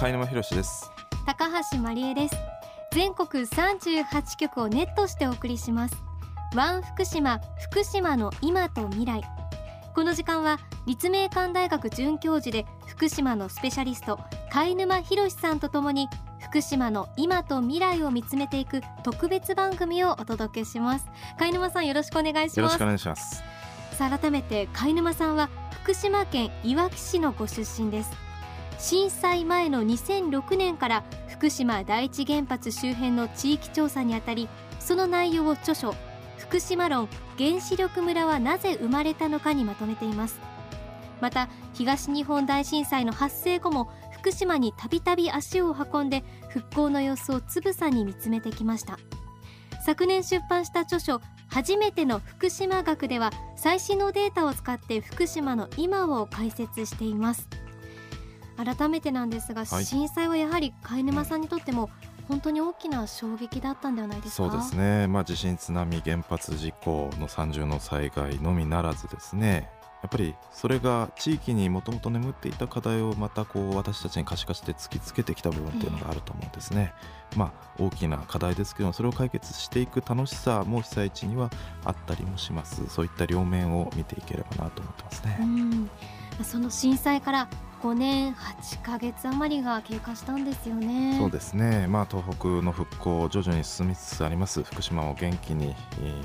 貝沼博です高橋真理恵です全国38局をネットしてお送りしますワン福島福島の今と未来この時間は立命館大学准教授で福島のスペシャリスト貝沼博さんとともに福島の今と未来を見つめていく特別番組をお届けします貝沼さんよろしくお願いしますよろしくお願いしますさあ改めて貝沼さんは福島県いわき市のご出身です震災前の2006年から福島第一原発周辺の地域調査にあたりその内容を著書。福島論原子力村はなぜ生まれたのかにまとめています。また東日本大震災の発生後も福島にたびたび足を運んで復興の様子をつぶさに見つめてきました。昨年出版した著書初めての福島学では最新のデータを使って福島の今を解説しています。改めてなんですが、はい、震災はやはり貝沼さんにとっても本当に大きな衝撃だったんではないですか？そうですね、まあ、地震津波原発事故の三重の災害のみならずですねやっぱりそれが地域にもともと眠っていた課題をまたこう私たちに可視化して突きつけてきた部分っていうのがあると思うんですね。えー、まあ大きな課題ですけどそれを解決していく楽しさも被災地にはあったりもします。そういった両面を見ていければなと思ってますね。その震災から5年8か月余りが経過したんですよね。そうですね、まあ、東北の復興徐々に進みつつあります。福島も元気に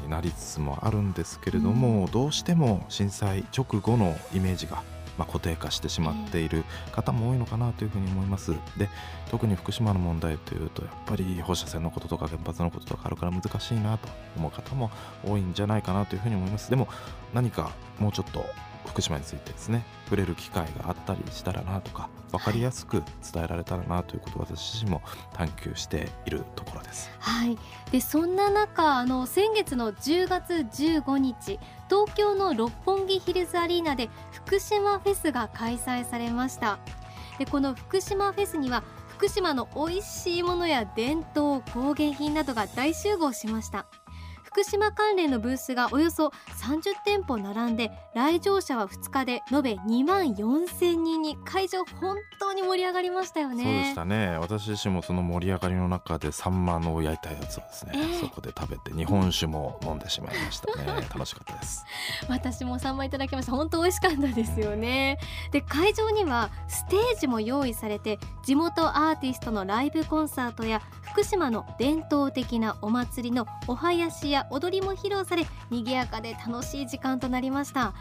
なりつつもあるんですけれども、うん、どうしても震災直後のイメージがまあ、固定化してしまっている方も多いのかなというふうに思います。で特に福島の問題というとやっぱり放射線のこととか原発のこととかあるから難しいなと思う方も多いんじゃないかなというふうに思います。でも何かもうちょっと福島についてですね触れる機会があったりしたらなとか分かりやすく伝えられたらなということを私自身も探求しているところです。はい、でそんな中あの先月の10月15日東京の六本木ヒルズアリーナで福島フェスが開催されました。でこの福島フェスには福島の美味しいものや伝統工芸品などが大集合しました。福島関連のブースがおよそ30店舗並んで来場者は2日で延べ2万4000人に会場本当に盛り上がりましたよね。そうでしたね。私自身もその盛り上がりの中でサンマの焼いたやつをですね、えー、そこで食べて日本酒も飲んでしまいましたね。楽しかったです。私もサンマいただきました。本当美味しかったですよね。で会場にはステージも用意されて地元アーティストのライブコンサートや福島の伝統的なお祭りのお囃子や踊りも披露され賑やかで楽しい時間となりました。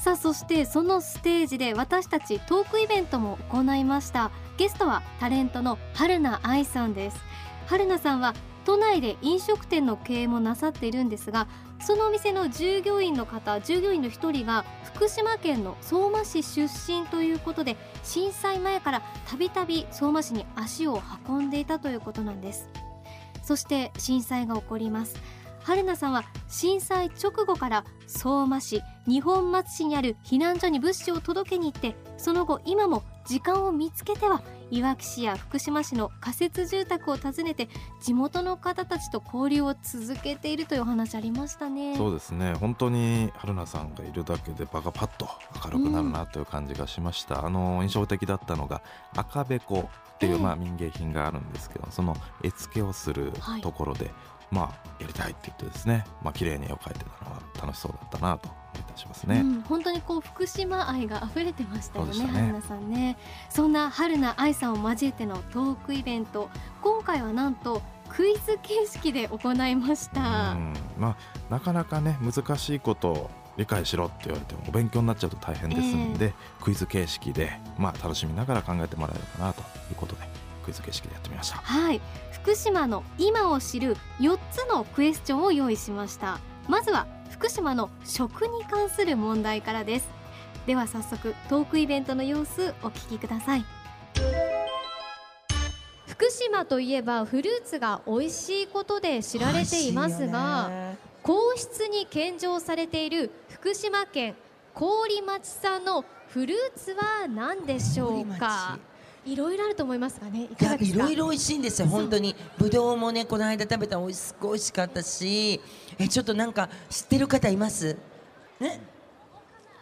さあそしてそのステージで私たちトークイベントも行いました。ゲストはタレントの春菜愛さんです。春菜さんは都内で飲食店の経営もなさっているんですがそのお店の従業員の方従業員の一人が福島県の相馬市出身ということで震災前からたびたび相馬市に足を運んでいたということなんです。そして震災が起こります。春菜さんは震災直後から相馬市二本松市にある避難所に物資を届けに行ってその後今も時間を見つけてはいわき市や福島市の仮設住宅を訪ねて地元の方たちと交流を続けているというお話ありましたねそうですね。本当に春菜さんがいるだけで場がパッと明るくなるなという感じがしました、うん、あの印象的だったのが赤べこっていう、まあ民芸品があるんですけどその絵付けをするところで、はいまあ、やりたいって言ってですね、まあ綺麗に絵を描いてたのは楽しそうだったなといたしますね、うん、本当にこう福島愛が溢れてましたよね、ね春菜さんね。そんな春菜愛さんを交えてのトークイベント、今回はなんとクイズ形式で行いました。まあ、なかなかね難しいことを理解しろって言われてもお勉強になっちゃうと大変ですので、えー、クイズ形式で、まあ、楽しみながら考えてもらえるかなということでクイズ形式でやってみました。はい。福島の今を知る4つのクエスチョンを用意しました。まずは福島の食に関する問題からです。では早速トークイベントの様子お聞きください。福島といえばフルーツが美味しいことで知られていますが皇室に献上されている福島県郡町産のフルーツは何でしょうか？いろいろあると思いますがねいかがですか？いろいろ美味しいんですよ本当に。ぶどうもねこの間食べたおいすごい美味しかったし。えちょっとなんか知ってる方います？ね？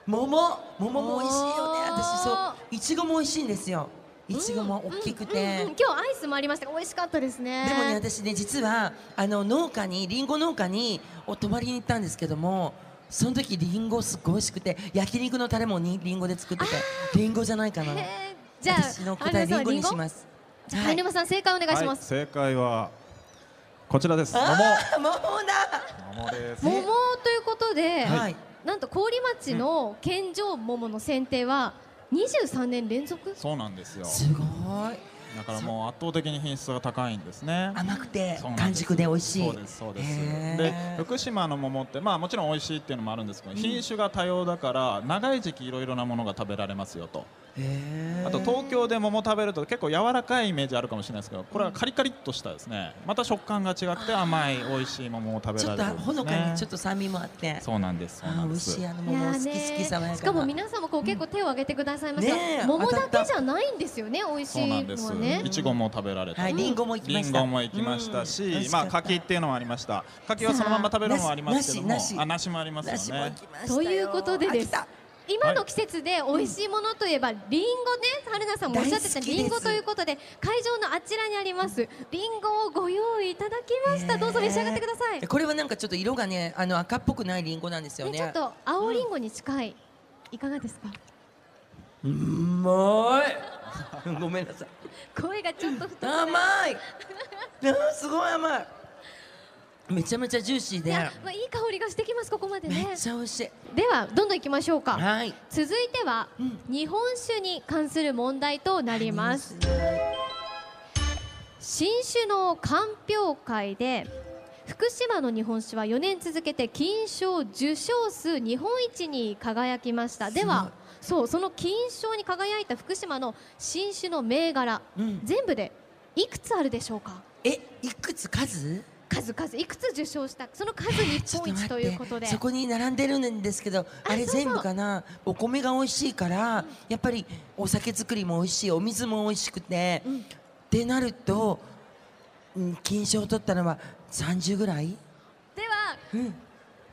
桃？桃も美味しいよね。私そういちごも美味しいんですよ。いちごも大きくて、うんうん。うん今日アイスもありました。が美味しかったですね。でもね私ね実はあの農家にりんご農家にお泊まりに行ったんですけどもその時りんごすっごい美味しくて焼肉のタレもにりんごで作ってて。りんごじゃないかなじゃあ私の答えりんごにしますじゃあ貝沼さん正解お願いします、はい、正解はこちらです。桃。桃だ桃です。桃ということで、はいなんと郡町の献上桃の選定は23年連続？そうなんですよ。すごいだからもう圧倒的に品質が高いんですね。甘くて完熟で美味しいそうですそうです。で福島の桃ってまあもちろん美味しいっていうのもあるんですけど、品種が多様だから長い時期いろいろなものが食べられますよと。あと東京で桃食べると結構柔らかいイメージあるかもしれないですけど、これはカリカリっとしたですね。また食感が違って甘い美味しい桃を食べちょっとられるんですね。ほのかにちょっと酸味もあって。そうなんですそうなんです。あー美味しい。あのい桃好き好き爽やかなしかも皆さんもこう結構手を挙げてくださいました、ねえ。桃だけじゃないんですよね美味しそういなんです。のはね。いちごも食べられて、はいりんごも行きまりんしたごも行きましたし、うんまあ柿っていうのもありました。柿はそのまま食べるのもありますけども、あ梨もありますよね。ということでです今の季節で美味しいものといえばりん。ごね。春菜さんもおっしゃってたりんごということで会場のあちらにあります。りんごをご用意いただきました、どうぞ召し上がってください、これはなんかちょっと色がねあの赤っぽくないりんごなんですよね。ねちょっと青りんごに近い、いかがですか？うまい。ごめんなさい。声がちょっと太く甘い。すごい甘いめちゃめちゃジューシーで。いや、まあ、いい香りがしてきますここまでめねっちゃ美味しい。ではどんどん行きましょうか。はい。続いては、うん日本酒に関する問題となります。新酒の鑑評会で福島の日本酒は4年続けて金賞受賞数日本一に輝きました。ではそうその金賞に輝いた福島の新酒の銘柄うん。全部でいくつあるでしょうか？えいくつ？数？数々いくつ受賞したその数日ちょっ本一ということで。そこに並んでるんですけどあれ全部かな？お米が美味しいからやっぱりお酒作りも美味しいお水も美味しくて、うん。ってなると、うん、金賞を取ったのは30ぐらい、ではうん、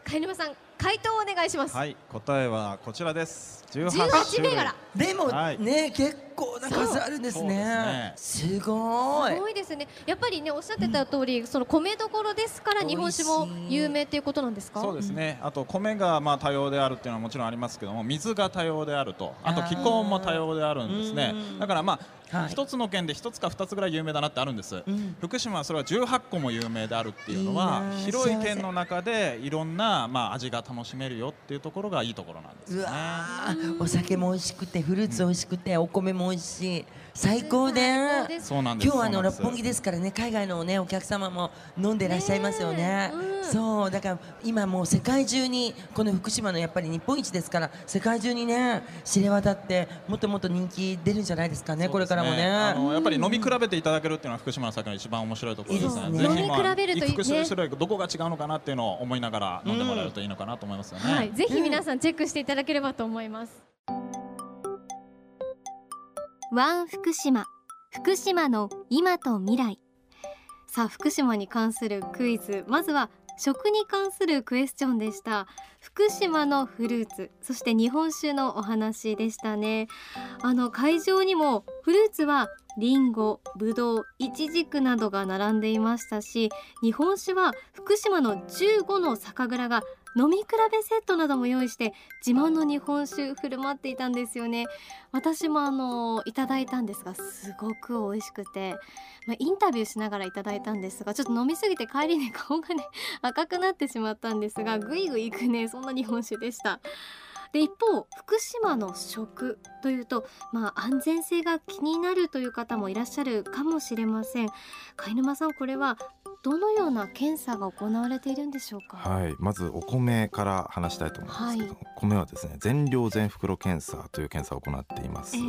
貝沼さん回答をお願いします、はい、答えはこちらです。18 18種類銘柄でもはいね、結構な数あるんですねすすごいすごいですね。やっぱりねおっしゃってた通り、その米どころですから日本酒も有名っていうことなんですか？そうですね。あと米がまあ多様であるっていうのはもちろんありますけども、水が多様であると、あと気候も多様であるんですねうん。だからまあはい。一つの県で一つか二つぐらい有名だなってあるんです。ん。福島はそれは18個も有名であるっていうのはいい広い県の中でいろんなまあ味が楽しめるよっていうところがいいところなんですね。お酒も美味しくてフルーツ美味しくてお米も美味しい。最高でそうなんです。今日はあの六本木ですからね海外のねお客様も飲んでらっしゃいますよね。うん。そうだから今もう世界中にこの福島のやっぱり日本一ですから世界中にね知れ渡ってもっともっと人気出るんじゃないですかねこれからもね。あのやっぱり飲み比べていただけるっていうのは福島の酒の一番面白いところですね。ね。ぜひまあ飲み比べるといいね。種類どこが違うのかなっていうのを思いながら飲んでもらえるといいのかなと思いますよね。はい、ぜひ皆さんチェックしていただければと思います。ワン福島。福島の今と未来。さあ福島に関するクイズ。まずは食に関するクエスチョンでした。福島のフルーツそして日本酒のお話でしたね。あの会場にもフルーツはリンゴ、ブドウ、イチジクなどが並んでいましたし日本酒は福島の15の酒蔵が飲み比べセットなども用意して自慢の日本酒振る舞っていたんですよね。私もあのいただいたんですがすごく美味しくて、まあ、インタビューしながらいただいたんですがちょっと飲みすぎて帰りに顔がね 赤くなってしまったんですがぐいぐいいくねそんな日本酒でした。で一方福島の食というとまあ安全性が気になるという方もいらっしゃるかもしれません。貝沼さんこれはどのような検査が行われているんでしょうか？はい、まずお米から話したいと思うんですけど、米はですね全量全袋検査という検査を行っています、ええ。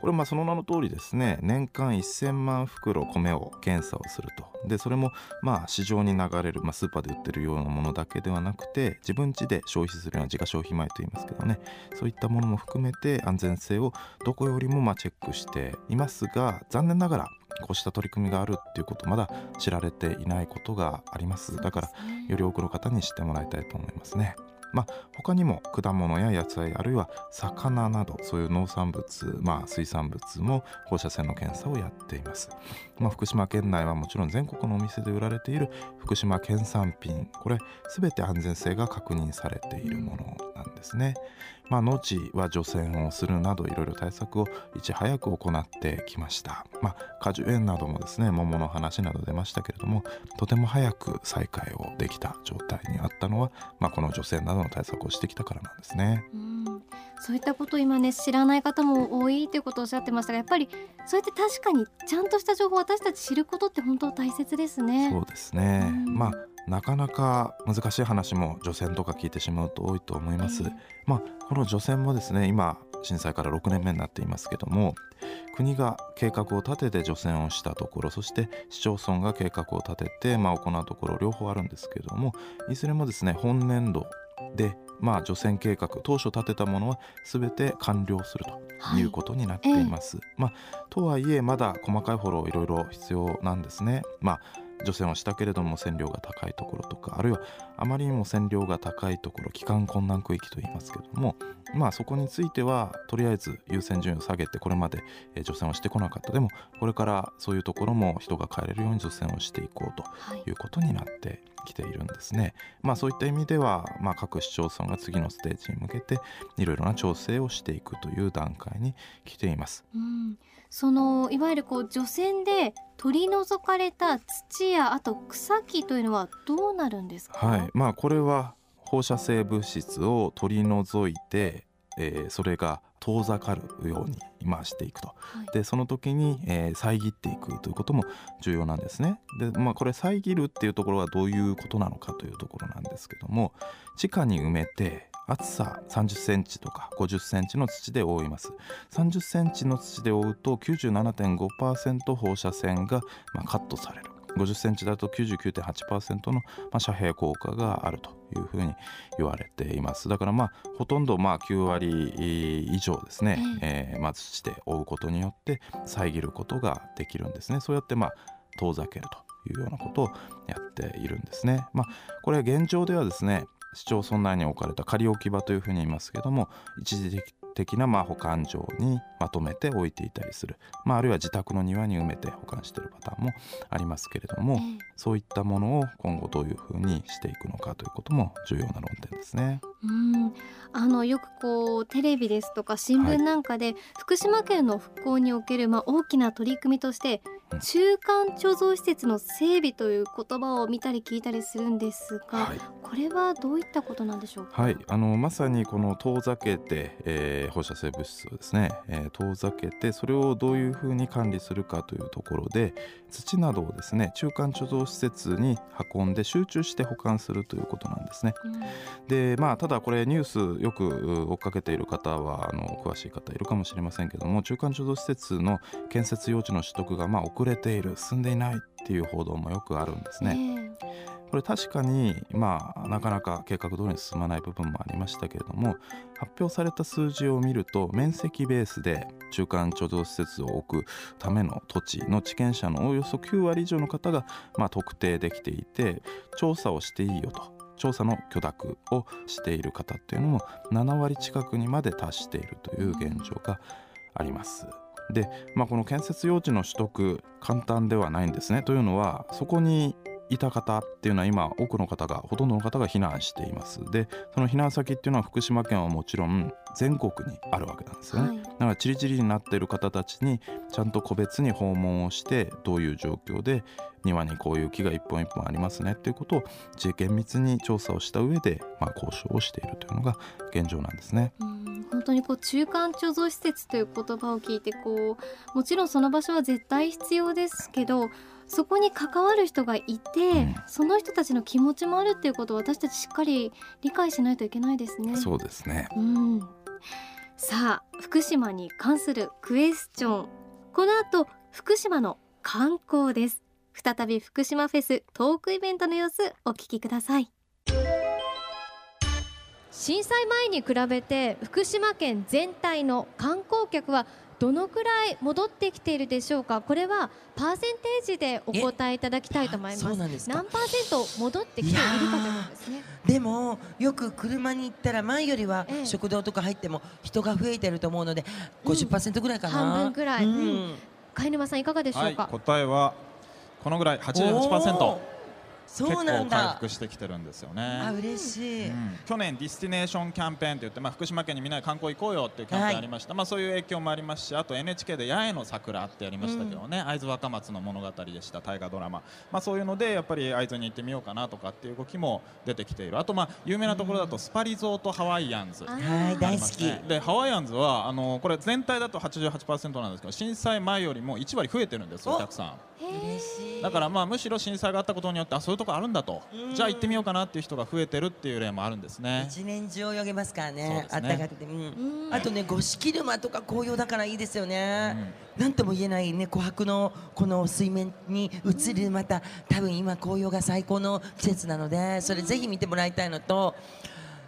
これまあその名の通りですね年間1000万袋米を検査をすると。でそれもまあ市場に流れる、まあ、スーパーで売ってるようなものだけではなくて自分家で消費するような自家消費米と言いますけどねそういったものも含めて安全性をどこよりもまあチェックしていますが残念ながらこうした取り組みがあるっていうことまだ知られていないことがあります。だからより多くの方に知ってもらいたいと思いますね。まあ、他にも果物や野菜あるいは魚などそういう農産物、まあ、水産物も放射線の検査をやっています、まあ、福島県内はもちろん全国のお店で売られている福島県産品これ全て安全性が確認されているものなんですね、まあ、農地は除染をするなどいろいろ対策をいち早く行ってきました、まあ、果樹園などもですね桃の話など出ましたけれどもとても早く再開をできた状態にあったのは、まあ、この除染などの対策をしてきたからなんですね。うんそういったことを今ね知らない方も多いということをおっしゃってましたがやっぱりそうやって確かにちゃんとした情報を私たち知ることって本当大切ですね。そうですね、うんまあなかなか難しい話も除染とか聞いてしまうと多いと思います、ええまあこの除染もですね今震災から6年目になっていますけども国が計画を立てて除染をしたところそして市町村が計画を立てて、まあ、行うところ両方あるんですけどもいずれもですね本年度でまあ除染計画当初立てたものは全て完了するとはいいうことになっています。まあ、とはいえまだ細かいフォローいろいろ必要なんですね。まあ除染をしたけれども線量が高いところとかあるいはあまりにも線量が高いところ帰還困難区域と言いますけどもまあそこについてはとりあえず優先順位を下げてこれまでえー除染をしてこなかったでもこれからそういうところも人が帰れるように除染をしていこうとはいいうことになってきているんですね。まあそういった意味では、まあ、各市町村が次のステージに向けていろいろな調整をしていくという段階に来ています。うん、そのいわゆるこう除染で取り除かれた土やあと草木というのはどうなるんですか？はい、まあこれは放射性物質を取り除いて、えーそれが遠ざかるように今していくとはいでその時に、えー遮っていくということも重要なんですね。でまあこれ遮るっていうところはどういうことなのかというところなんですけども地下に埋めて厚さ30センチとか50センチの土で覆います。30センチの土で覆うと97.5%放射線が、まあ、カットされる。50センチだと99.8%の、まあ、遮蔽効果があるというふうに言われています。だからまあほとんどまあ9割以上ですね、えーまあ、土で覆うことによって遮ることができるんですね。そうやってまあ遠ざけるというようなことをやっているんですね。まあこれ現状ではですね市町村内に置かれた仮置き場というふうに言いますけども一時的なまあ保管場にまとめて置いていたりする、まあ、あるいは自宅の庭に埋めて保管しているパターンもありますけれども、ええそういったものを今後どういうふうにしていくのかということも重要な論点ですね。うん、あのよくこうテレビですとか新聞なんかで、福島県の復興におけるまあ大きな取り組みとして、うん。中間貯蔵施設の整備という言葉を見たり聞いたりするんですが、はい。これはどういったことなんでしょうか？はい、あのまさにこの遠ざけて、えー放射性物質をですね、えー遠ざけてそれをどういうふうに管理するかというところで土などをですね中間貯蔵施設に運んで集中して保管するということなんですね。うん。でまあただこれニュースよくう追っかけている方はあの詳しい方いるかもしれませんけども中間貯蔵施設の建設用地の取得がまあ遅れている進んでいないっていう報道もよくあるんですね。えこれ確かにまあなかなか計画通りに進まない部分もありましたけれども発表された数字を見ると面積ベースで中間貯蔵施設を置くための土地の地権者のおよそ9割以上の方がまあ特定できていて調査をしていいよと調査の許諾をしている方っていうのも7割近くにまで達しているという現状があります。で、まあ、この建設用地の取得簡単ではないんですね。というのはそこにいた方っていうのは今多くの方がほとんどの方が避難していますでその避難先っていうのは福島県はもちろん全国にあるわけなんですよね、はいだからチリチリになっている方たちにちゃんと個別に訪問をしてどういう状況で庭にこういう木が一本一本ありますねっていうことを自厳密に調査をした上で、まあ、交渉をしているというのが現状なんですね。うん本当にこう中間貯蔵施設という言葉を聞いてこうもちろんその場所は絶対必要ですけどそこに関わる人がいて、うんその人たちの気持ちもあるっていうことを私たちしっかり理解しないといけないですね。そうですねうん、さあ福島に関するクエスチョン。この後福島の観光です。再び福島フェストークイベントの様子お聞きください。震災前に比べて福島県全体の観光客はどのくらい戻ってきているでしょうか？これはパーセンテージでお答えいただきたいと思います。そうなんですか？何パーセント戻ってきているかということですね。でもよく車に行ったら前よりはええ。食堂とか入っても人が増えてると思うので50%ぐらいかな、半分くらい。うん。うん。貝沼さんいかがでしょはいうか、答えはこのぐらい。お88%ーそう結構回なんだ。復してきてるんですよあね。嬉しい、うん。去年ディスティネーションキャンペーンといって、まあ、福島県にみんなで観光行こうよっていうキャンペーンありました、まあ、そういう影響もありますしあと NHK で八重の桜ってやりましたけどね、会津若松の物語でした大河ドラマ、まあ、そういうのでやっぱり会津に行ってみようかなとかっていう動きも出てきている。あとまあ有名なところだとスパリゾートハワイアンズ、あはい大好き、ねでハワイアンズはあのこれ全体だと88%なんですけど震災前よりも1割増えてるんですお客さんだからまあむしろ震災があったことによってあそういうとこあるんだと。うん。じゃあ行ってみようかなっていう人が増えてるっていう例もあるんですね。一年中泳げますからね。あったかくて、うん。うん。あとね五色沼とか紅葉だからいいですよね、なんとも言えないね琥珀のこの水面に映るまた多分今紅葉が最高の季節なのでそれぜひ見てもらいたいのと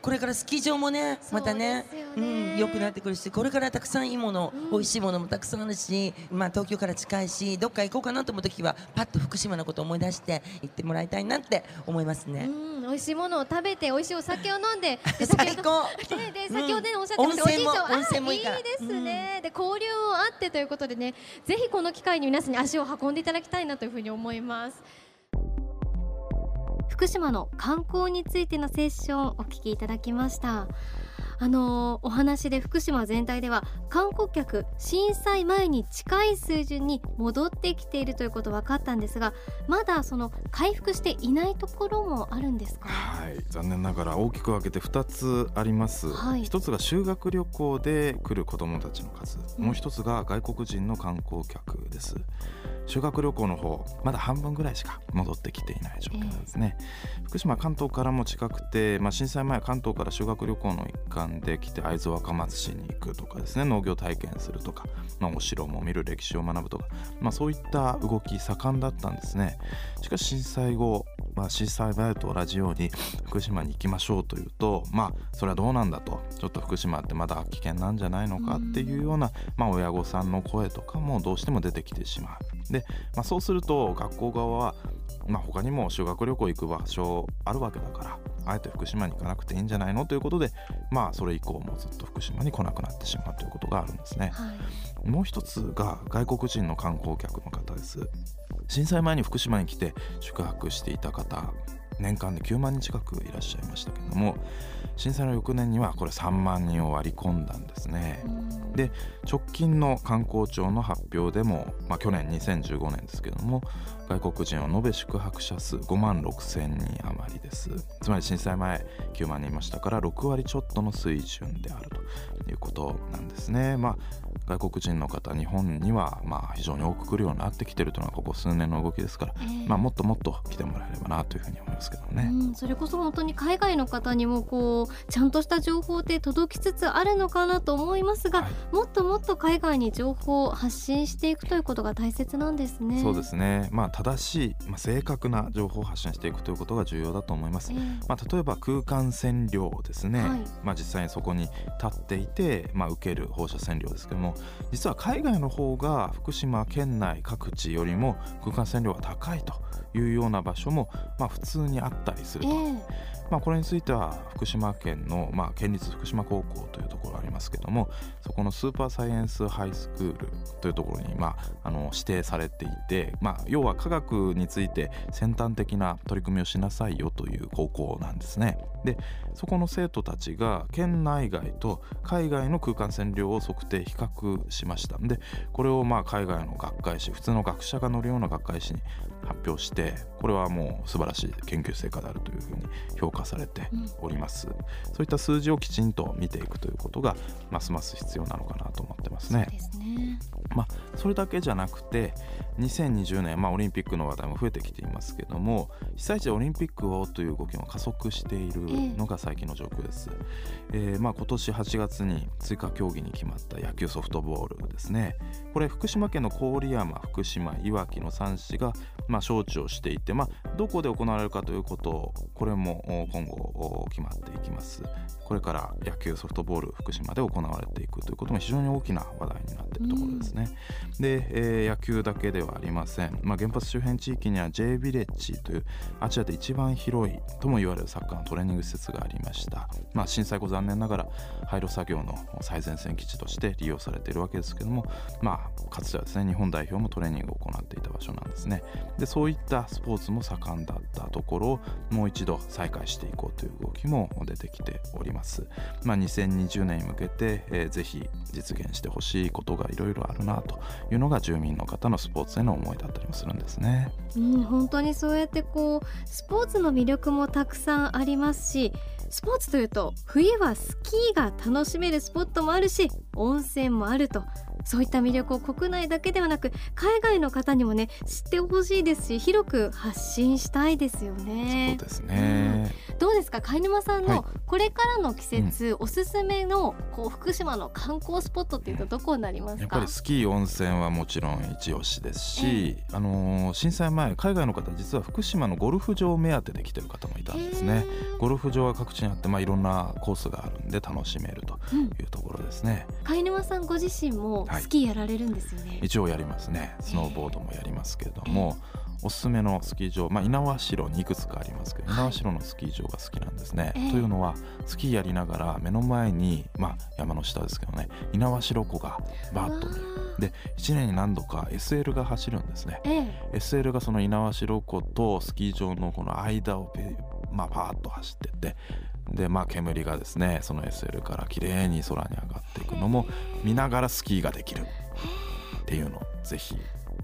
これからスキー場もねまたねそうん良くなってくるしこれからたくさんいいもの、うん美味しいものもたくさんあるしまあ東京から近いしどっか行こうかなと思う時はパッと福島のことを思い出して行ってもらいたいなって思いますね。うん、美味しいものを食べて美味しいお酒を飲んで で最高。ね、でうん。先ほどねおっしゃってました、温泉もおじいちゃんは温泉もいいですね、で交流もあってということでねぜひこの機会に皆さんに足を運んでいただきたいなというふうに思います福島の観光についてのセッションお聞きいただきました。あのーお話で福島全体では観光客震災前に近い水準に戻ってきているということ分かったんですがまだその回復していないところもあるんですか？はい、残念ながら大きく分けて2つあります、はい。一つが修学旅行で来る子どもたちの数、うん。もう一つが外国人の観光客です。修学旅行の方まだ半分ぐらいしか戻ってきていない状況ですね、福島関東からも近くて、まあ、震災前関東から修学旅行の一環できて会津若松市に行くとかですね農業体験するとか、まあ、お城も見る歴史を学ぶとか、まあ、そういった動き盛んだったんですね。しかし震災後、まあ、震災前と同じように福島に行きましょうというとまあそれはどうなんだと。ちょっと福島ってまだ危険なんじゃないのかっていうような、まあ、親御さんの声とかもどうしても出てきてしまう。で、まあ、そうすると学校側は、まあ、他にも修学旅行行く場所あるわけだからあえて福島に行かなくていいんじゃないのということでまあそれ以降もずっと福島に来なくなってしまうということがあるんですね。はい。もう一つが外国人の観光客の方です震災前に福島に来て宿泊していた方年間で9万人近くいらっしゃいましたけども震災の翌年にはこれ3万人を割り込んだんですね。うん。で直近の観光庁の発表でも、まあ、去年2015年ですけども外国人は延べ宿泊者数5万6千人余りです。つまり震災前9万人いましたから6割ちょっとの水準であるということなんですね。まあ外国人の方日本にはまあ非常に多く来るようになってきてるというのはここ数年の動きですから、ええ。まあ、もっともっと来てもらえればなというふうに思いますけどね。うん、それこそ本当に海外の方にもこうちゃんとした情報って届きつつあるのかなと思いますが、はい。もっともっと海外に情報を発信していくということが大切なんですね。そうですね、まあ、正しい、まあ、正確な情報を発信していくということが重要だと思います。え。え。まあ、例えば空間線量ですね、はい。まあ、実際にそこに立っていて、まあ、受ける放射線量ですけども実は海外の方が福島県内各地よりも空間線量が高いというような場所も、まあ、普通にあったりすると、ええまあ、これについては福島県の、まあ、県立福島高校というところありますけどもそこのスーパーサイエンスハイスクールというところに、まあ、あの指定されていて、まあ、要は科学について先端的な取り組みをしなさいよという高校なんですね。でそこの生徒たちが県内外と海外の空間線量を測定比較しましたでこれをまあ海外の学会誌普通の学者が載るような学会誌に発表してこれはもう素晴らしい研究成果であるというふうに評価されております、そういった数字をきちんと見ていくということがますます必要なのかなと思ってますね。そね。まあ、それだけじゃなくて2020年、まあ、オリンピックの話題も増えてきていますけども被災地でオリンピックをという動きも加速しているのが最近の状況です、えーまあ、今年8月に追加競技に決まった野球ソフトボールですね。これ福島県の郡山福島いわきの3市が、まあ、招致をしていてて、まあ、どこで行われるかということこれも今後決まっていきます。これから野球ソフトボール福島で行われていくということも非常に大きな話題になっているところですね、うん、で、えー、野球だけではありません、まあ、原発周辺地域には J ビレッジというアジアで一番広いとも言われるサッカーのトレーニング施設がありました、まあ、震災後残念ながら廃炉作業の最前線基地として利用されているわけですけども、まあ、かつてはですね日本代表もトレーニングを行っていた場所なんですね。でそういったスポーツも盛んだったところもう一度再開していこうという動きも出てきております、まあ、2020年に向けて、えー、ぜひ実現してほしいことがいろいろあるなというのが住民の方のスポーツへの思いだったりもするんですね。うん、本当にそうやってこうスポーツの魅力もたくさんありますしスポーツというと冬はスキーが楽しめるスポットもあるし温泉もあるとそういった魅力を国内だけではなく海外の方にもね知ってほしいですし広く発信したいですよね。そうですね、うん、どうですか？貝沼さんのこれからの季節、はい、おすすめのこう福島の観光スポットっていうとどこになりますか、やっぱりスキー温泉はもちろん一押しですし、えー、あのー、震災前海外の方実は福島のゴルフ場目当てで来てる方もいたんですね。ゴルフ場は各地にあって、まあ、いろんなコースがあるんで楽しめるというところですね。うん、貝沼さんご自身もスキーやられるんですよね、はい、一応やりますね。スノーボードもやりますけれども、おすすめのスキー場、まあ、猪苗代にいくつかありますけど、猪苗代のスキー場が好きなんですね。というのはスキーやりながら目の前に、まあ、山の下ですけどね猪苗代湖がバーッと見るで1年に何度か SL が走るんですね。SL がその猪苗代湖とスキー場のこの間をまあ、パーッと走ってってでまあ煙がですねその SL から綺麗に空に上がっていくのも見ながらスキーができる。っていうのをぜひ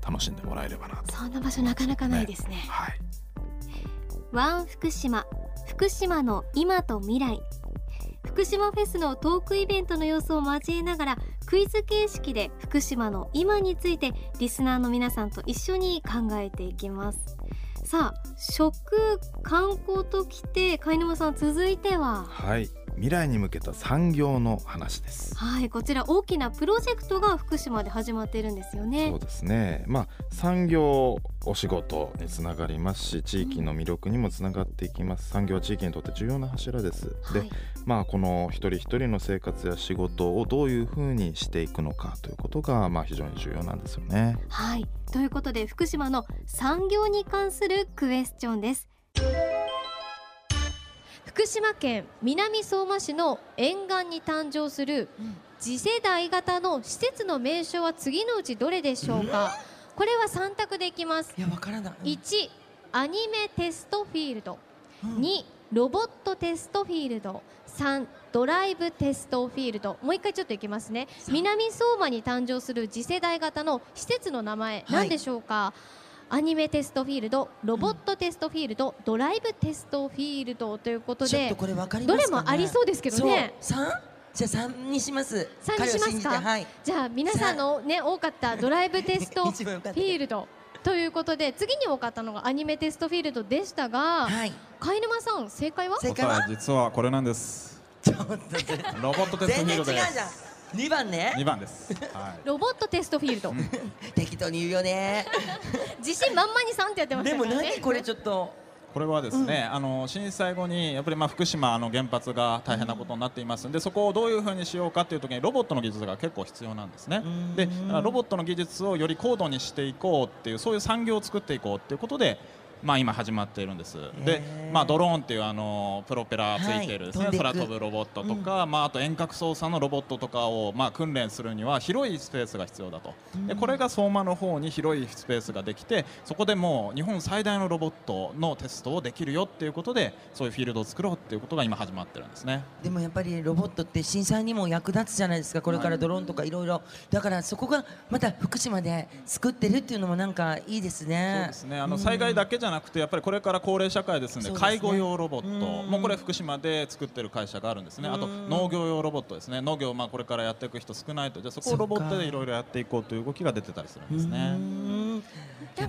楽しんでもらえればなと。そんな場所なかなかないですね、ね、はい。ワン福島。福島の今と未来。福島フェスのトークイベントの様子を交えながらクイズ形式で福島の今についてリスナーの皆さんと一緒に考えていきますさあ食観光ときて貝沼さん続いては？はい。未来に向けた産業の話です。はいこちら大きなプロジェクトが福島で始まっているんですよね。そうですね。まあ産業お仕事につながりますし地域の魅力にもつながっていきます、うん、産業地域にとって重要な柱です、はい、でまあこの一人一人の生活や仕事をどういうふうにしていくのかということがまあ非常に重要なんですよね。はい。ということで福島の産業に関するクエスチョンです福島県南相馬市の沿岸に誕生する次世代型の施設の名称は次のうちどれでしょうか、これは3択でいきます。いやわからない、1アニメテストフィールド、うん、2ロボットテストフィールド。3ドライブテストフィールド。もう一回ちょっといきますね。南相馬に誕生する次世代型の施設の名前、何でしょうか？アニメテストフィールドロボットテストフィールド、うん、ドライブテストフィールドということでこれ分かります、ね、どれもありそうですけどね。三じゃあ三にします。三にしますか、はい、じゃあ皆さんのね多かったドライブテストフィールドということで次に多かったのがアニメテストフィールドでしたが、はい、貝沼さん正解は？正解は？実はこれなんです。ちょっとロボットテストフィールドです二番ね。二番です、はい、ロボットテストフィールド。適当に言うよね。自信満々に三ってやってました、ね、でも何これちょっと。これはですね、うん、あの震災後にやっぱりまあ福島あの原発が大変なことになっていますので、そこをどういうふうにしようかという時にロボットの技術が結構必要なんですね。でロボットの技術をより高度にしていこうっていうそういう産業を作っていこうっていうことでまあ、今始まっているんです、で、まあ、ドローンっていうあのプロペラついているですね、はい、空飛ぶロボットとか、うん、まあ、あと遠隔操作のロボットとかを、まあ、訓練するには広いスペースが必要だと、でこれが相馬の方に広いスペースができてそこでもう日本最大のロボットのテストをできるよっていうことでそういうフィールドを作ろうっていうことが今始まってるんですね。でもやっぱりロボットって震災にも役立つじゃないですかこれからドローンとかいろいろ。だからそこがまた福島で作ってるっていうのもなんかいいですね。そうですね。あの災害だけじゃなくてやっぱりこれから高齢社会ですので、ね、介護用ロボット。もうこれ福島で作ってる会社があるんですね。あと農業用ロボットですね。農業まあこれからやっていく人少ないと。じゃそこをロボットでいろいろやっていこうという動きが出てたりするんですね。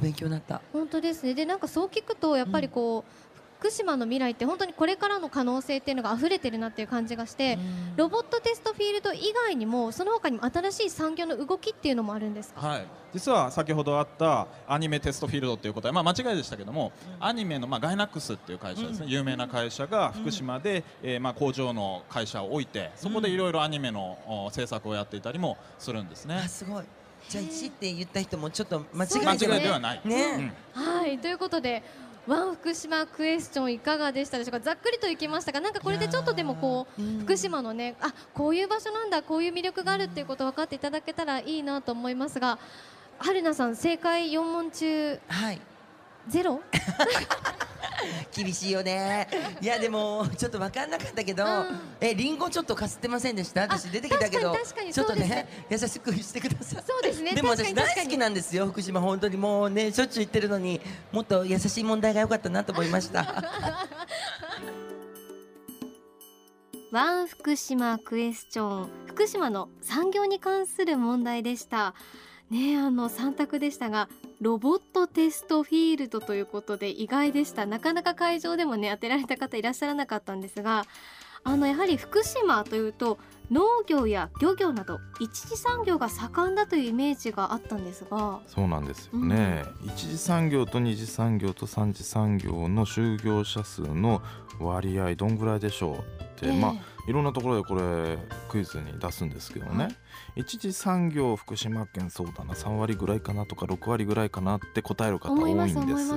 勉強になった。本当ですね。でなんかそう聞くとやっぱりこう、福島の未来って本当にこれからの可能性っていうのが溢れてるなっていう感じがして、ロボットテストフィールド以外にもその他にも新しい産業の動きっていうのもあるんですか？はい、実は先ほどあったアニメテストフィールドということは、まあ、間違いでしたけども、アニメの、まあ、ガイナックスっていう会社ですね、有名な会社が福島で、えーまあ、工場の会社を置いてそこでいろいろアニメのお制作をやっていたりもするんですね。あ。すごい。じゃあ1って言った人もちょっと間違いではない。ね。はい。ということでワン福島クエスチョンいかがでしたでしょうか？ざっくりといきましたがなんかこれでちょっとでもこう、うん。福島のねあこういう場所なんだこういう魅力があるっていうことを分かっていただけたらいいなと思いますが春菜さん正解4問中はい。ゼロ？厳しいよね。いやでもちょっと分かんなかったけど、うん。えリンゴちょっとかすってませんでした？私出てきたけどちょっとね優しくしてください。そうですね。でも私大好きなんですよ福島。本当にもうねしょっちゅう行ってるのにもっと優しい問題が良かったなと思いました。ワン福島クエスチョン。福島の産業に関する問題でした。ねあの3択でしたがロボットテストフィールドということで意外でした。なかなか会場でもね当てられた方いらっしゃらなかったんですがあのやはり福島というと農業や漁業など一次産業が盛んだというイメージがあったんですが。そうなんですよね、一次産業と二次産業と三次産業の就業者数の割合どん。ぐらいでしょうって、まあいろんなところでこれクイズに出すんですけどね、はい。一次産業福島県そうだな3割ぐらいかなとか6割ぐらいかなって答える方多思いんです。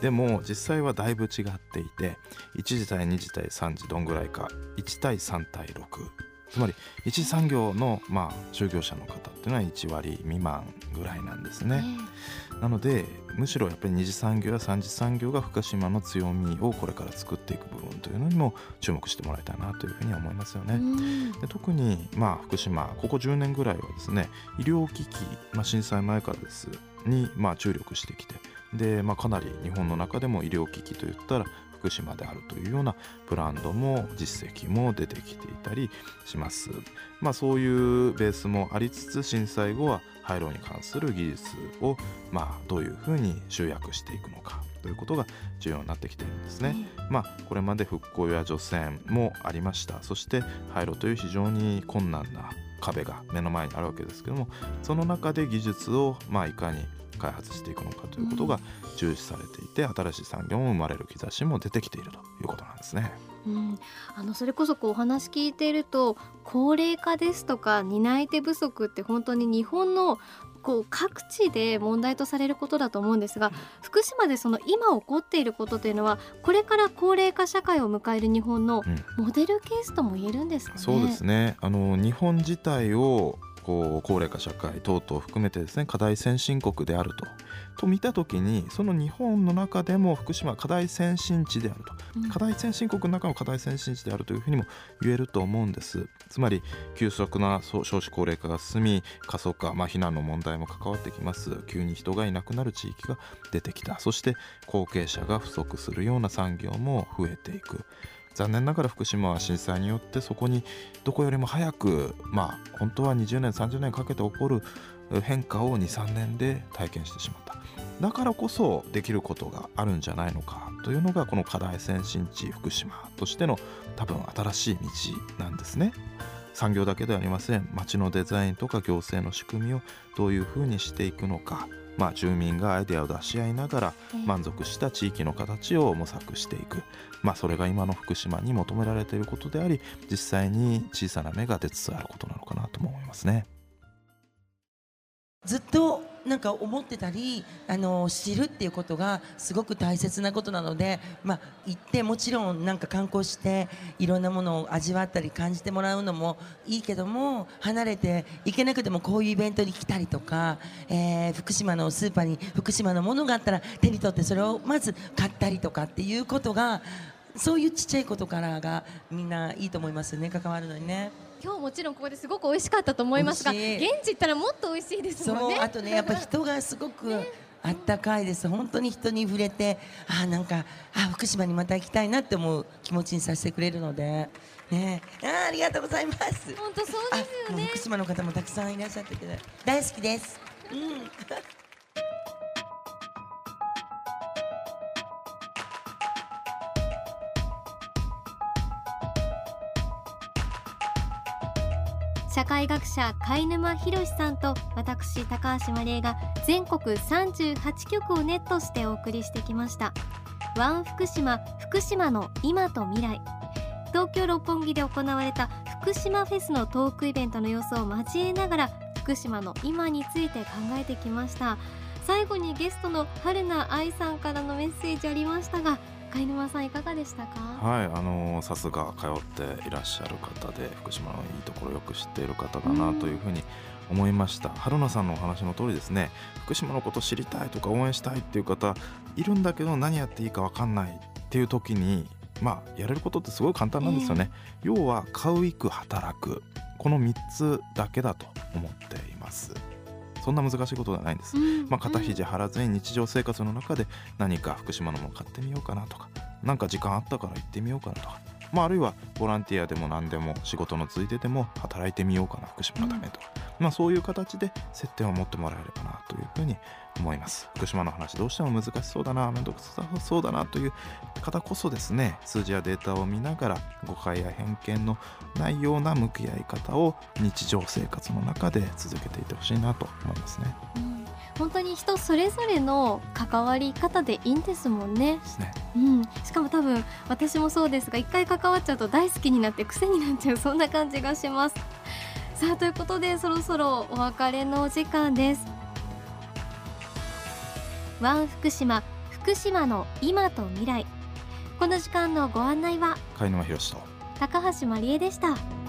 でも実際はだいぶ違っていて1次対2次対3次どんぐらいか1対3対6つまり一次産業のまあ就業者の方っていうのは1割未満ぐらいなんですね。なのでむしろやっぱり二次産業や三次産業が福島の強みをこれから作っていく部分というのにも注目してもらいたいなというふうには思いますよね。うんで特にまあ福島ここ10年ぐらいはですね医療機器、まあ、震災前からですにまあ注力してきてで、まあ、かなり日本の中でも医療機器といったら福島であるというようなブランドも実績も出てきていたりします。まあ、そういうベースもありつつ震災後は廃炉に関する技術をまあどういうふうに集約していくのかということが重要になってきているんですね。まあ、これまで復興や除染もありましたそして廃炉という非常に困難な壁が目の前にあるわけですけどもその中で技術をまあいかに開発していくのかということが重視されていて、新しい産業も生まれる兆しも出てきているということなんですね。うん、あのそれこそこうお話聞いていると高齢化ですとか担い手不足って本当に日本のこう各地で問題とされることだと思うんですが福島でその今起こっていることというのはこれから高齢化社会を迎える日本のうんモデルケースとも言えるんですかね？そうですね。あの日本自体をこう高齢化社会等々含めてですね課題先進国であるとと見た時にその日本の中でも福島は課題先進地であると。うん。課題先進国の中の課題先進地であるというふうにも言えると思うんです。つまり急速な少子高齢化が進み過疎化、まあ、避難の問題も関わってきます。急に人がいなくなる地域が出てきた。そして後継者が不足するような産業も増えていく。残念ながら福島は震災によってそこにどこよりも早くまあ本当は20年30年かけて起こる変化を23年で体験してしまった。だからこそできることがあるんじゃないのかというのがこの課題先進地福島としての多分新しい道なんですね。産業だけではありません。街のデザインとか行政の仕組みをどういうふうにしていくのか。まあ住民がアイデアを出し合いながらええ。満足した地域の形を模索していく。まあそれが今の福島に求められていることであり実際に小さな芽が出つつあることなのかなとも思いますねずっとなんか思ってたりあの知るっていうことがすごく大切なことなので、まあ、行ってもちろんなんか観光していろんなものを味わったり感じてもらうのもいいけども離れて行けなくてもこういうイベントに来たりとか、えー福島のスーパーに福島のものがあったら手に取ってそれをまず買ったりとかっていうことがそういうちっちゃいことからがみんないいと思いますよね関わるのにね。今日もちろんここですごく美味しかったと思いますが現地行ったらもっと美味しいですもんね。そうあとねやっぱ人がすごくあったかいです。本当に人に触れてあーなんかあー福島にまた行きたいなって思う気持ちにさせてくれるので。ね。あーありがとうございます。本当そうあですよね。福。島の方もたくさんいらっしゃってて大好きです。うん会学者貝沼博さんと私高橋真理恵が全国38局をネットしてお送りしてきました。ワン福島福島の今と未来。東京六本木で行われた福島フェスのトークイベントの様子を交えながら福島の今について考えてきました。最後にゲストの春名愛さんからのメッセージありましたが貝沼さんいかがでしたか？はいあのさすが通っていらっしゃる方で福島のいいところをよく知っている方だなというふうに思いました。春菜さんのお話の通りですね福島のこと知りたいとか応援したいっていう方いるんだけど何やっていいか分かんないっていう時にまあやれることってすごい簡単なんですよね、え。ー、要は買う行く働く。この3つだけだと思っていますそんな難しいことではないんです、うん、まあ、肩肘張らずに日常生活の中で何か福島のもの買ってみようかなとか何か時間あったから行ってみようかなとかまあ、あるいはボランティアでも何でも仕事のついてでも働いてみようかな福島のためと、うん、まあ、そういう形で接点を持ってもらえればなというふうに思います。福島の話どうしても難しそうだな面倒くさそうだなという方こそですね数字やデータを見ながら誤解や偏見のないような向き合い方を日常生活の中で続けていってほしいなと思いますね。うん本当に人それぞれの関わり方でいいんですもんね。ねうん、しかも多分私もそうですが一回関わっちゃうと大好きになって癖になっちゃうそんな感じがします。さあということでそろそろお別れのお時間です。ワン福島福島の今と未来この時間のご案内は貝沼博と高橋真理恵でした。